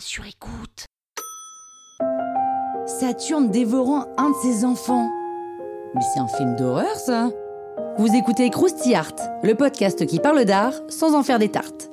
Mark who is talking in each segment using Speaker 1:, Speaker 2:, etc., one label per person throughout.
Speaker 1: Sur écoute. Saturne dévorant un de ses enfants. Mais c'est un film d'horreur, ça Vous écoutez Krusty Art, le podcast qui parle d'art sans en faire des tartes.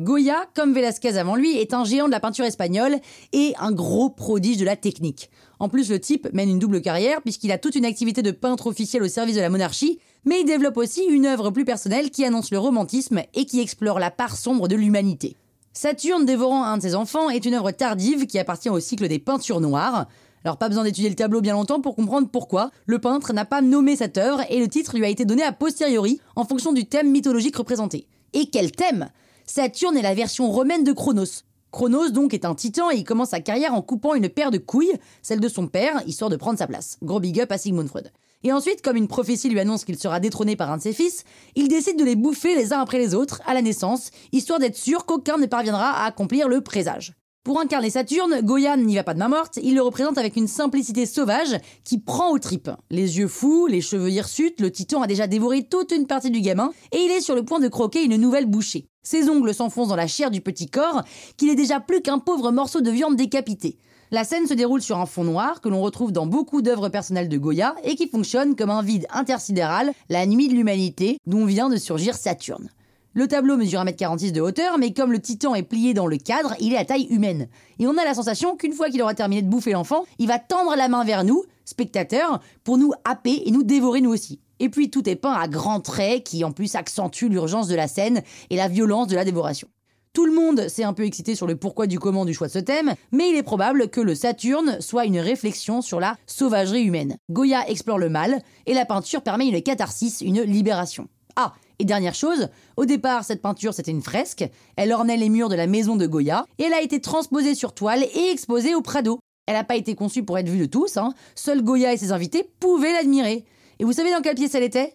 Speaker 1: Goya, comme Velázquez avant lui, est un géant de la peinture espagnole et un gros prodige de la technique. En plus, le type mène une double carrière puisqu'il a toute une activité de peintre officiel au service de la monarchie, mais il développe aussi une œuvre plus personnelle qui annonce le romantisme et qui explore la part sombre de l'humanité. Saturne dévorant un de ses enfants est une œuvre tardive qui appartient au cycle des peintures noires. Alors pas besoin d'étudier le tableau bien longtemps pour comprendre pourquoi le peintre n'a pas nommé cette œuvre et le titre lui a été donné a posteriori en fonction du thème mythologique représenté. Et quel thème? Saturne est la version romaine de Chronos. Chronos donc est un titan et il commence sa carrière en coupant une paire de couilles, celle de son père, histoire de prendre sa place. Gros big up à Sigmund Freud. Et ensuite, comme une prophétie lui annonce qu'il sera détrôné par un de ses fils, il décide de les bouffer les uns après les autres à la naissance, histoire d'être sûr qu'aucun ne parviendra à accomplir le présage. Pour incarner Saturne, Goya n'y va pas de main morte, il le représente avec une simplicité sauvage qui prend aux tripes. Les yeux fous, les cheveux hirsutes, le titan a déjà dévoré toute une partie du gamin et il est sur le point de croquer une nouvelle bouchée. Ses ongles s'enfoncent dans la chair du petit corps, qu'il est déjà plus qu'un pauvre morceau de viande décapité. La scène se déroule sur un fond noir que l'on retrouve dans beaucoup d'œuvres personnelles de Goya et qui fonctionne comme un vide intersidéral, la nuit de l'humanité, dont vient de surgir Saturne. Le tableau mesure 1m46 de hauteur, mais comme le titan est plié dans le cadre, il est à taille humaine. Et on a la sensation qu'une fois qu'il aura terminé de bouffer l'enfant, il va tendre la main vers nous, spectateurs, pour nous happer et nous dévorer nous aussi. Et puis tout est peint à grands traits qui en plus accentuent l'urgence de la scène et la violence de la dévoration. Tout le monde s'est un peu excité sur le pourquoi du comment du choix de ce thème, mais il est probable que le Saturne soit une réflexion sur la sauvagerie humaine. Goya explore le mal, et la peinture permet une catharsis, une libération. Ah, et dernière chose, au départ, cette peinture c'était une fresque, elle ornait les murs de la maison de Goya, et elle a été transposée sur toile et exposée au Prado. Elle n'a pas été conçue pour être vue de tous, hein. seul Goya et ses invités pouvaient l'admirer. Et vous savez dans quelle pièce elle était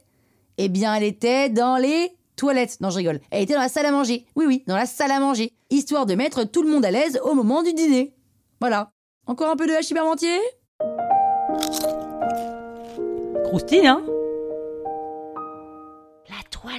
Speaker 1: Eh bien, elle était dans les toilettes. Non, je rigole. Elle était dans la salle à manger. Oui, oui, dans la salle à manger. Histoire de mettre tout le monde à l'aise au moment du dîner. Voilà. Encore un peu de hachis parmentier Croustille, hein?